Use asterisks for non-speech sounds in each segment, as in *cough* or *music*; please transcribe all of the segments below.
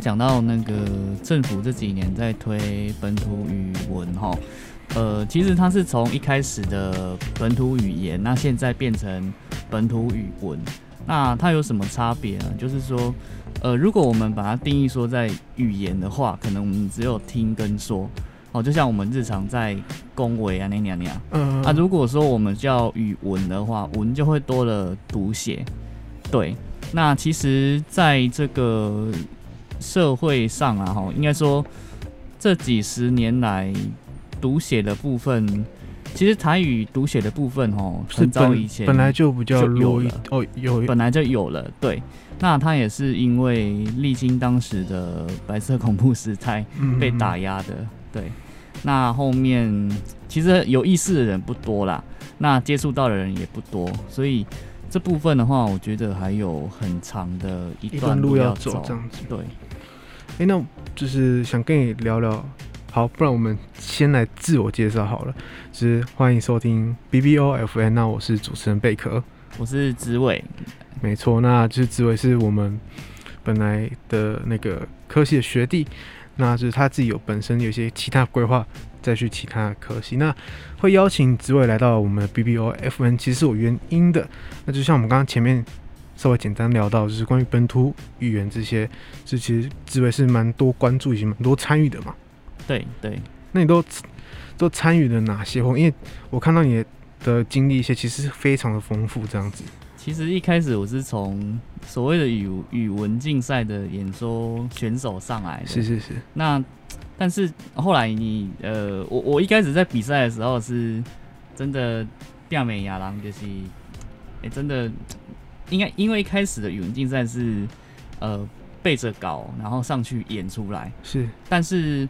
刚讲到那个政府这几年在推本土语文哈，呃，其实它是从一开始的本土语言，那现在变成本土语文，那它有什么差别呢？就是说，呃，如果我们把它定义说在语言的话，可能我们只有听跟说，哦，就像我们日常在恭维啊那样那。样，嗯，啊，如果说我们叫语文的话，文就会多了读写，对。那其实，在这个社会上啊，哈，应该说这几十年来读写的部分，其实台语读写的部分，哦，很早以前本来就比较有了哦，有本来就有了，对。那他也是因为历经当时的白色恐怖时代被打压的，嗯、对。那后面其实有意识的人不多啦，那接触到的人也不多，所以。这部分的话，我觉得还有很长的一段路要走。这样子，对。哎，那就是想跟你聊聊，好，不然我们先来自我介绍好了。就是欢迎收听 B B O F N，那我是主持人贝壳，我是子伟，没错，那就是子伟是我们本来的那个科系的学弟，那就是他自己有本身有一些其他规划。再去其他科系，那会邀请子伟来到我们的 B B O F N，其实是有原因的。那就像我们刚刚前面稍微简单聊到，就是关于本土语言这些，这其实志伟是蛮多关注以及蛮多参与的嘛。对对，那你都都参与了哪些活动？因为我看到你的经历一些，其实非常的丰富，这样子。其实一开始我是从所谓的语语文竞赛的演说选手上来的。是是是。那但是后来你呃，我我一开始在比赛的时候是真的掉美亚郎，就是哎、欸、真的应该因为一开始的语文竞赛是呃背着稿然后上去演出来是，但是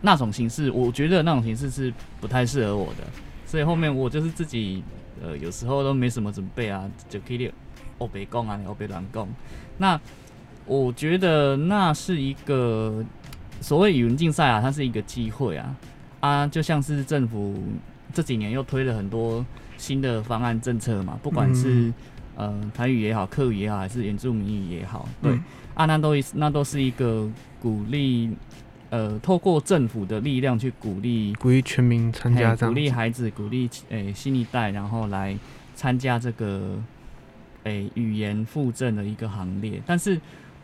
那种形式我觉得那种形式是不太适合我的，所以后面我就是自己呃有时候都没什么准备啊，就可以欧北共啊，欧北软共。那我觉得那是一个。所谓语文竞赛啊，它是一个机会啊啊，就像是政府这几年又推了很多新的方案政策嘛，不管是、嗯、呃台语也好，客语也好，还是原住民语也好，对、嗯、啊，那都那都是一个鼓励呃，透过政府的力量去鼓励鼓励全民参加鼓励孩子，鼓励诶、欸、新一代，然后来参加这个诶、欸、语言复振的一个行列。但是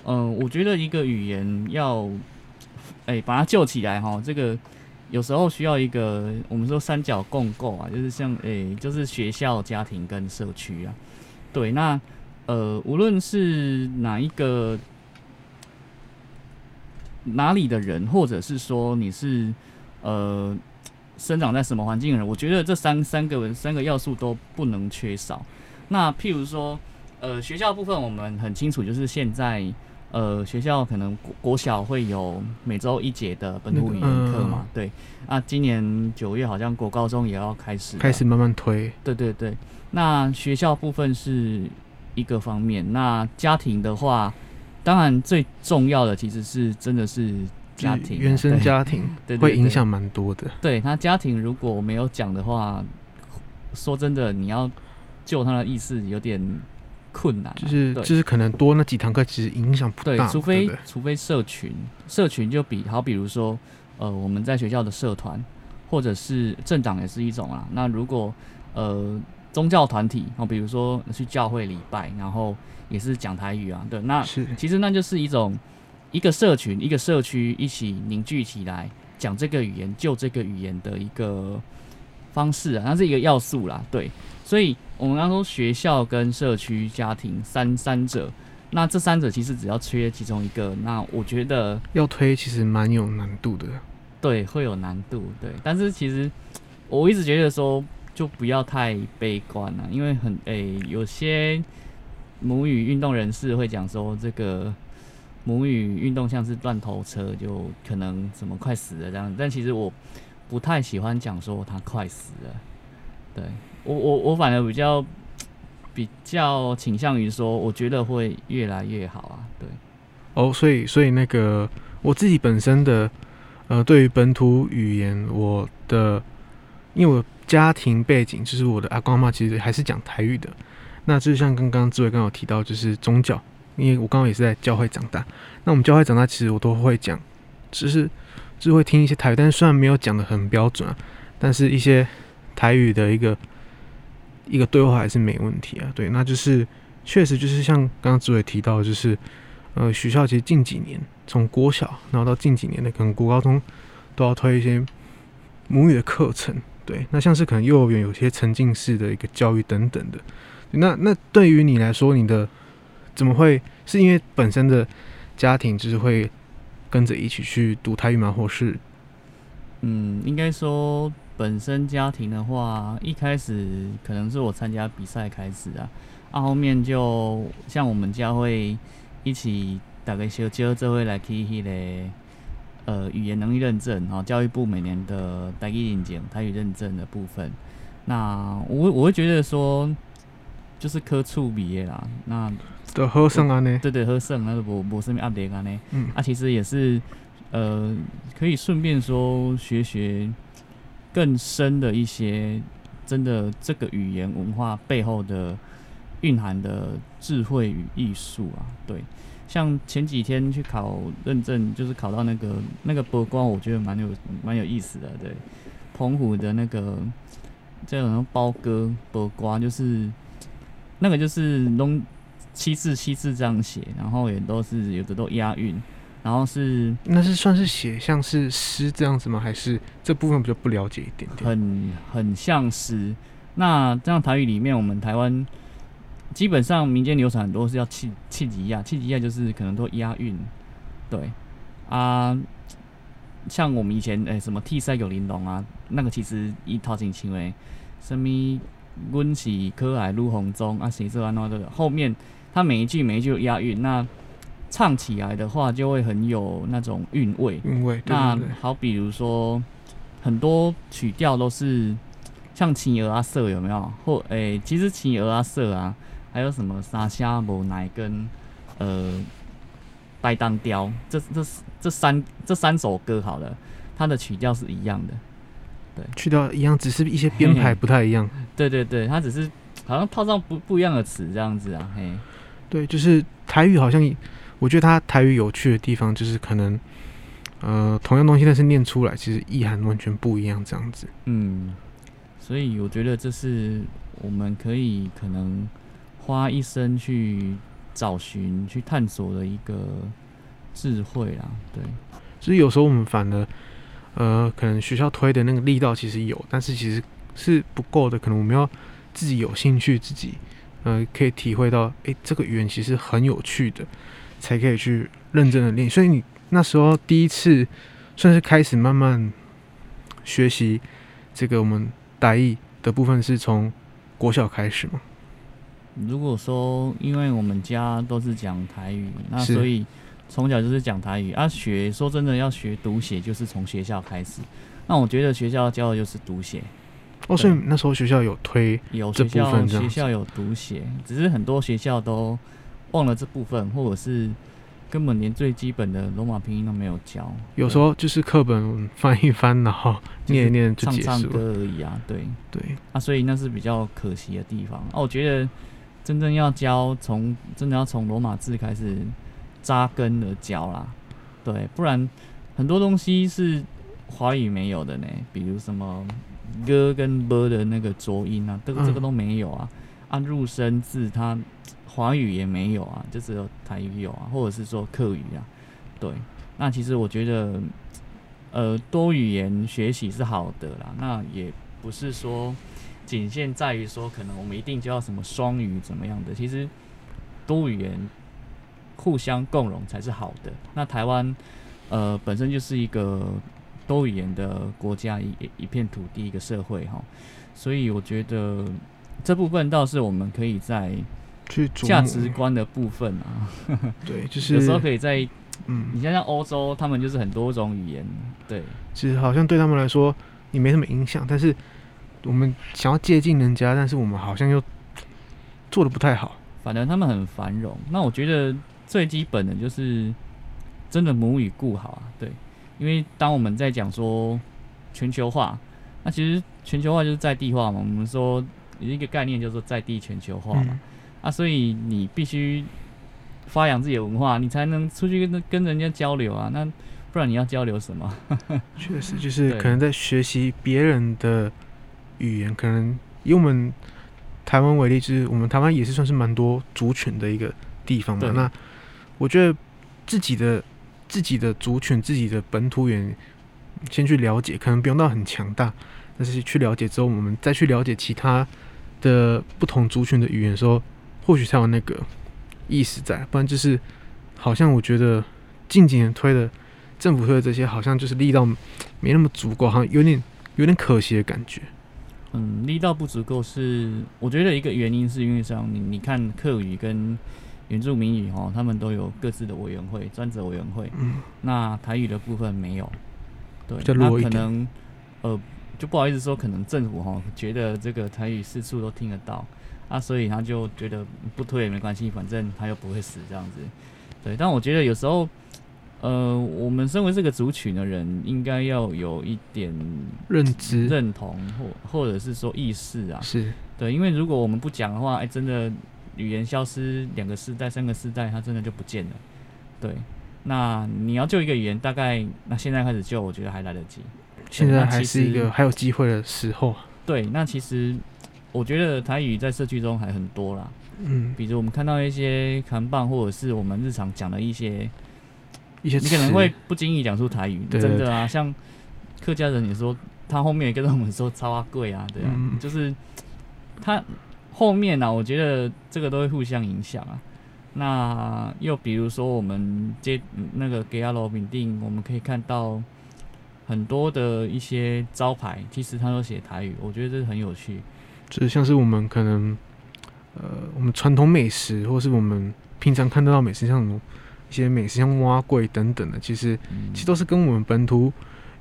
嗯、呃，我觉得一个语言要诶、欸，把它救起来哈，这个有时候需要一个我们说三角共构啊，就是像诶、欸，就是学校、家庭跟社区啊。对，那呃，无论是哪一个哪里的人，或者是说你是呃生长在什么环境的人，我觉得这三三个三个要素都不能缺少。那譬如说呃学校部分，我们很清楚，就是现在。呃，学校可能国国小会有每周一节的本土语言课嘛？嗯、对，那今年九月好像国高中也要开始，开始慢慢推。对对对，那学校部分是一个方面，那家庭的话，当然最重要的其实是真的是家庭，原生家庭，对，会影响蛮多的。对，他家庭如果没有讲的话，说真的，你要救他的意思有点。困难、啊、就是就是可能多那几堂课其实影响不大，对，除非除非社群社群就比好，比如说呃我们在学校的社团或者是政党也是一种啊。那如果呃宗教团体哦，比如说去教会礼拜，然后也是讲台语啊，对，那是其实那就是一种一个社群一个社区一起凝聚起来讲这个语言，就这个语言的一个方式啊，那是一个要素啦，对，所以。我们刚说学校跟社区、家庭三三者，那这三者其实只要缺其中一个，那我觉得要推其实蛮有难度的。对，会有难度，对。但是其实我一直觉得说，就不要太悲观了，因为很诶、有些母语运动人士会讲说，这个母语运动像是断头车，就可能什么快死了这样。但其实我不太喜欢讲说他快死了，对。我我我反而比较比较倾向于说，我觉得会越来越好啊，对。哦，所以所以那个我自己本身的呃，对于本土语言，我的因为我家庭背景就是我的阿公阿嬷其实还是讲台语的。那就像刚刚志伟刚有提到，就是宗教因为我刚刚也是在教会长大。那我们教会长大，其实我都会讲，只是只会听一些台语，但是虽然没有讲得很标准啊，但是一些台语的一个一个对话还是没问题啊。对，那就是确实就是像刚刚志伟提到，就是呃学校其实近几年从国小，然后到近几年的可能国高中都要推一些母语的课程。对，那像是可能幼儿园有些沉浸式的一个教育等等的。那那对于你来说，你的怎么会是因为本身的家庭就是会跟着一起去读台语吗？或是嗯，应该说本身家庭的话，一开始可能是我参加比赛开始啊，啊后面就像我们家会一起大概小招这会来去迄个呃语言能力认证哈，教育部每年的台语认证、台语认证的部分，那我我会觉得说。就是科处毕业啦，那的好胜啊呢？对对，好胜，那无无什么压力啊呢？嗯，啊，其实也是，呃，可以顺便说学学更深的一些，真的这个语言文化背后的蕴含的智慧与艺术啊。对，像前几天去考认证，就是考到那个那个播瓜，我觉得蛮有蛮有意思的。对，澎湖的那个叫什么包哥播瓜，就是。那个就是弄七字七字这样写，然后也都是有的都押韵，然后是那是算是写像是诗这样子吗？还是这部分比较不了解一点点？很很像诗。那这样台语里面，我们台湾基本上民间流传很多是要气气吉亚，气吉亚就是可能都押韵。对啊，像我们以前诶、欸、什么 T 三九玲珑啊，那个其实一套进行为什么？温起可爱如红中啊，谁说啊？那个后面，它每一句每一句押韵，那唱起来的话就会很有那种韵味。韵味。那好，比如说很多曲调都是像《青儿阿瑟》有没有？或诶、欸，其实《青儿阿瑟》啊，还有什么《沙虾无奶》跟呃《呆当雕》这这这三这三首歌好了，它的曲调是一样的。对，去掉一样，只是一些编排不太一样。*laughs* 对对对，它只是好像套上不不一样的词这样子啊。嘿，对，就是台语好像，我觉得它台语有趣的地方就是可能，呃，同样东西但是念出来其实意涵完全不一样这样子。嗯，所以我觉得这是我们可以可能花一生去找寻、去探索的一个智慧啦。对，所以有时候我们反而。呃，可能学校推的那个力道其实有，但是其实是不够的。可能我们要自己有兴趣，自己呃可以体会到，诶，这个语言其实很有趣的，才可以去认真的练。所以你那时候第一次算是开始慢慢学习这个我们台语的部分，是从国小开始吗？如果说，因为我们家都是讲台语，那所以。从小就是讲台语啊，学说真的要学读写，就是从学校开始。那我觉得学校教的就是读写。哦，所以那时候学校有推有学校学校有读写，只是很多学校都忘了这部分，或者是根本连最基本的罗马拼音都没有教。有时候就是课本翻一翻，然后念一念就结束，唱唱歌而已啊。对对啊，所以那是比较可惜的地方。啊，我觉得真正要教，从真的要从罗马字开始。扎根的教啦，对，不然很多东西是华语没有的呢，比如什么歌跟波的那个浊音啊，这个这个都没有啊。按、入声字，它华语也没有啊，就只有台语有啊，或者是说客语啊。对，那其实我觉得，呃，多语言学习是好的啦，那也不是说仅限在于说，可能我们一定就要什么双语怎么样的，其实多语言。互相共融才是好的。那台湾，呃，本身就是一个多语言的国家，一一片土地，一个社会哈。所以我觉得这部分倒是我们可以在去价值观的部分啊。对，*laughs* 就是有时候可以在，嗯，你像像欧洲，他们就是很多种语言，对。其实好像对他们来说，你没什么影响，但是我们想要接近人家，但是我们好像又做的不太好。反正他们很繁荣，那我觉得。最基本的就是真的母语顾好啊，对，因为当我们在讲说全球化，那其实全球化就是在地化嘛。我们说有一个概念叫做在地全球化嘛，啊，所以你必须发扬自己的文化，你才能出去跟跟人家交流啊。那不然你要交流什么？*laughs* 确实，就是可能在学习别人的语言，可能以我们台湾为例，就是我们台湾也是算是蛮多族群的一个地方嘛。那我觉得自己的自己的族群、自己的本土语言，先去了解，可能不用到很强大，但是去了解之后，我们再去了解其他的不同族群的语言的时候，或许才有那个意思在。不然就是好像我觉得近几年推的。政府推的这些好像就是力道没那么足够，好像有点有点可惜的感觉。嗯，力道不足够是我觉得一个原因，是因为像你你看客语跟原住民语哦，他们都有各自的委员会、专责委员会。嗯。那台语的部分没有，对，那可能呃就不好意思说，可能政府哈觉得这个台语四处都听得到啊，所以他就觉得不推也没关系，反正他又不会死这样子。对，但我觉得有时候。呃，我们身为这个族群的人，应该要有一点认知、认同或或者是说意识啊。是对，因为如果我们不讲的话，哎、欸，真的语言消失两个世代、三个世代，它真的就不见了。对，那你要救一个语言，大概那现在开始救，我觉得还来得及。现在还是一个还有机会的时候。对，那其实我觉得台语在社区中还很多啦。嗯，比如我们看到一些扛棒，或者是我们日常讲的一些。你可能会不经意讲出台语，对对对，真的啊，像客家人也说，他后面也跟我们说“超阿贵”啊，对啊，嗯、就是他后面呢、啊，我觉得这个都会互相影响啊。那又比如说，我们接那个给阿罗饼定，我们可以看到很多的一些招牌，其实他都写台语，我觉得这是很有趣。就是像是我们可能呃，我们传统美食，或是我们平常看得到美食，像什么。一些美食像蛙柜等等的，其实、嗯、其实都是跟我们本土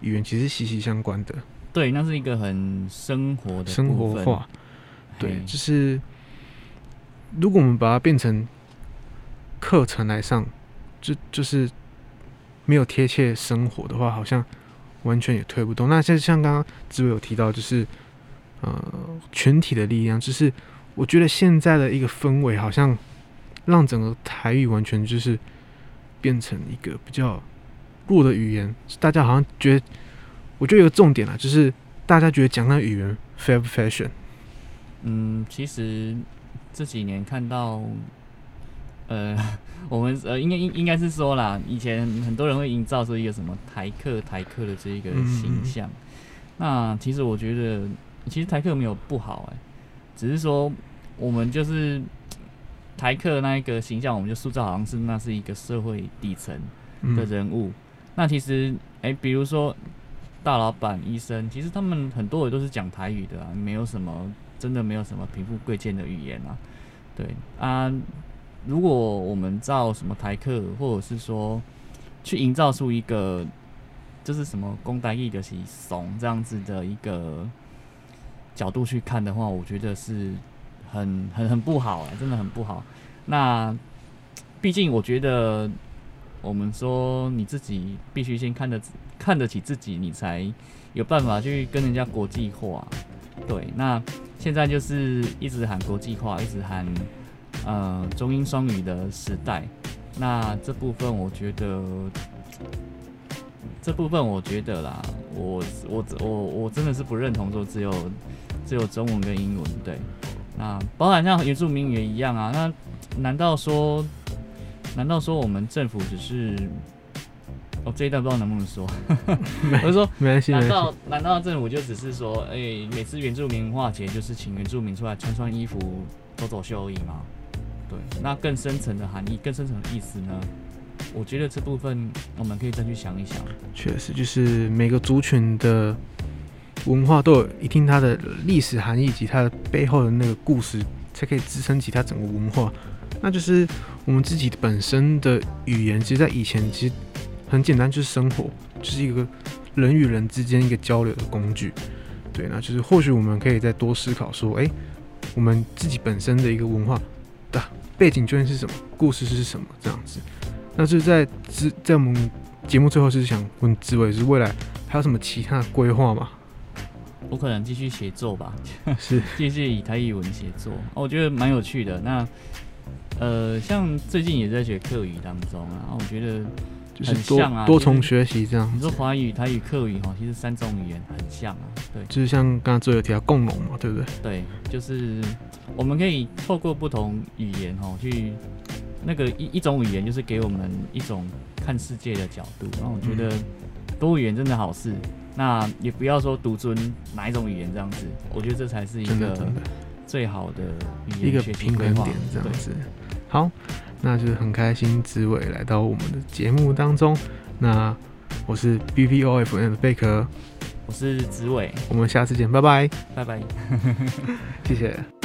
语言其实息息相关的。对，那是一个很生活的生活化。对，就是如果我们把它变成课程来上，就就是没有贴切生活的话，好像完全也推不动。那像像刚刚志伟有提到，就是呃群体的力量，就是我觉得现在的一个氛围，好像让整个台语完全就是。变成一个比较弱的语言，大家好像觉得，我觉得有个重点啊，就是大家觉得讲那语言 fair fashion。嗯，其实这几年看到，呃，*laughs* 我们呃，应该应应该是说啦，以前很多人会营造出一个什么台客台客的这一个形象。嗯、那其实我觉得，其实台客没有不好哎、欸，只是说我们就是。台客那一个形象，我们就塑造好像是那是一个社会底层的人物。嗯、那其实，哎、欸，比如说大老板、医生，其实他们很多也都是讲台语的啊，没有什么真的没有什么贫富贵贱的语言啊。对啊，如果我们造什么台客，或者是说去营造出一个就是什么公台义的是怂这样子的一个角度去看的话，我觉得是。很很很不好啊，真的很不好。那毕竟我觉得，我们说你自己必须先看得看得起自己，你才有办法去跟人家国际化。对，那现在就是一直喊国际化，一直喊呃中英双语的时代。那这部分我觉得，这部分我觉得啦，我我我我真的是不认同说只有只有中文跟英文，对。那包含像原住民也一样啊，那难道说，难道说我们政府只是，哦这一段不知道能不能说，我是说，没关系，难道难道政府就只是说，哎、欸，每次原住民文化节就是请原住民出来穿穿衣服、走走秀而已吗？对，那更深层的含义、更深层的意思呢？我觉得这部分我们可以再去想一想。确实，就是每个族群的。文化都有一定它的历史含义以及它的背后的那个故事，才可以支撑起它整个文化。那就是我们自己本身的语言，其实，在以前其实很简单，就是生活，就是一个人与人之间一个交流的工具。对，那就是或许我们可以再多思考说，哎、我们自己本身的一个文化的背景究竟是什么，故事是什么这样子。那是在之在我们节目最后是想问志伟，是未来还有什么其他的规划吗？我可能继续写作吧，*laughs* 是 *laughs* 继续以台语文写作，哦我觉得蛮有趣的。那呃，像最近也在学客语当中啊，我觉得就是多、啊、多重学习这样。你说华语、台语、客语哈，其实三种语言很像啊。对，就是像刚刚最后提到共融嘛，对不对？对，就是我们可以透过不同语言哈去那个一一种语言，就是给我们一种看世界的角度。然后我觉得多语言真的好事，那也不要说独尊哪一种语言这样子。我觉得这才是一个最好的语言一个平衡点这样子。好，那就是很开心，子伟来到我们的节目当中。那我是 BPOFM 的贝壳，我是子伟，我们下次见，拜拜，拜拜，*laughs* 谢谢。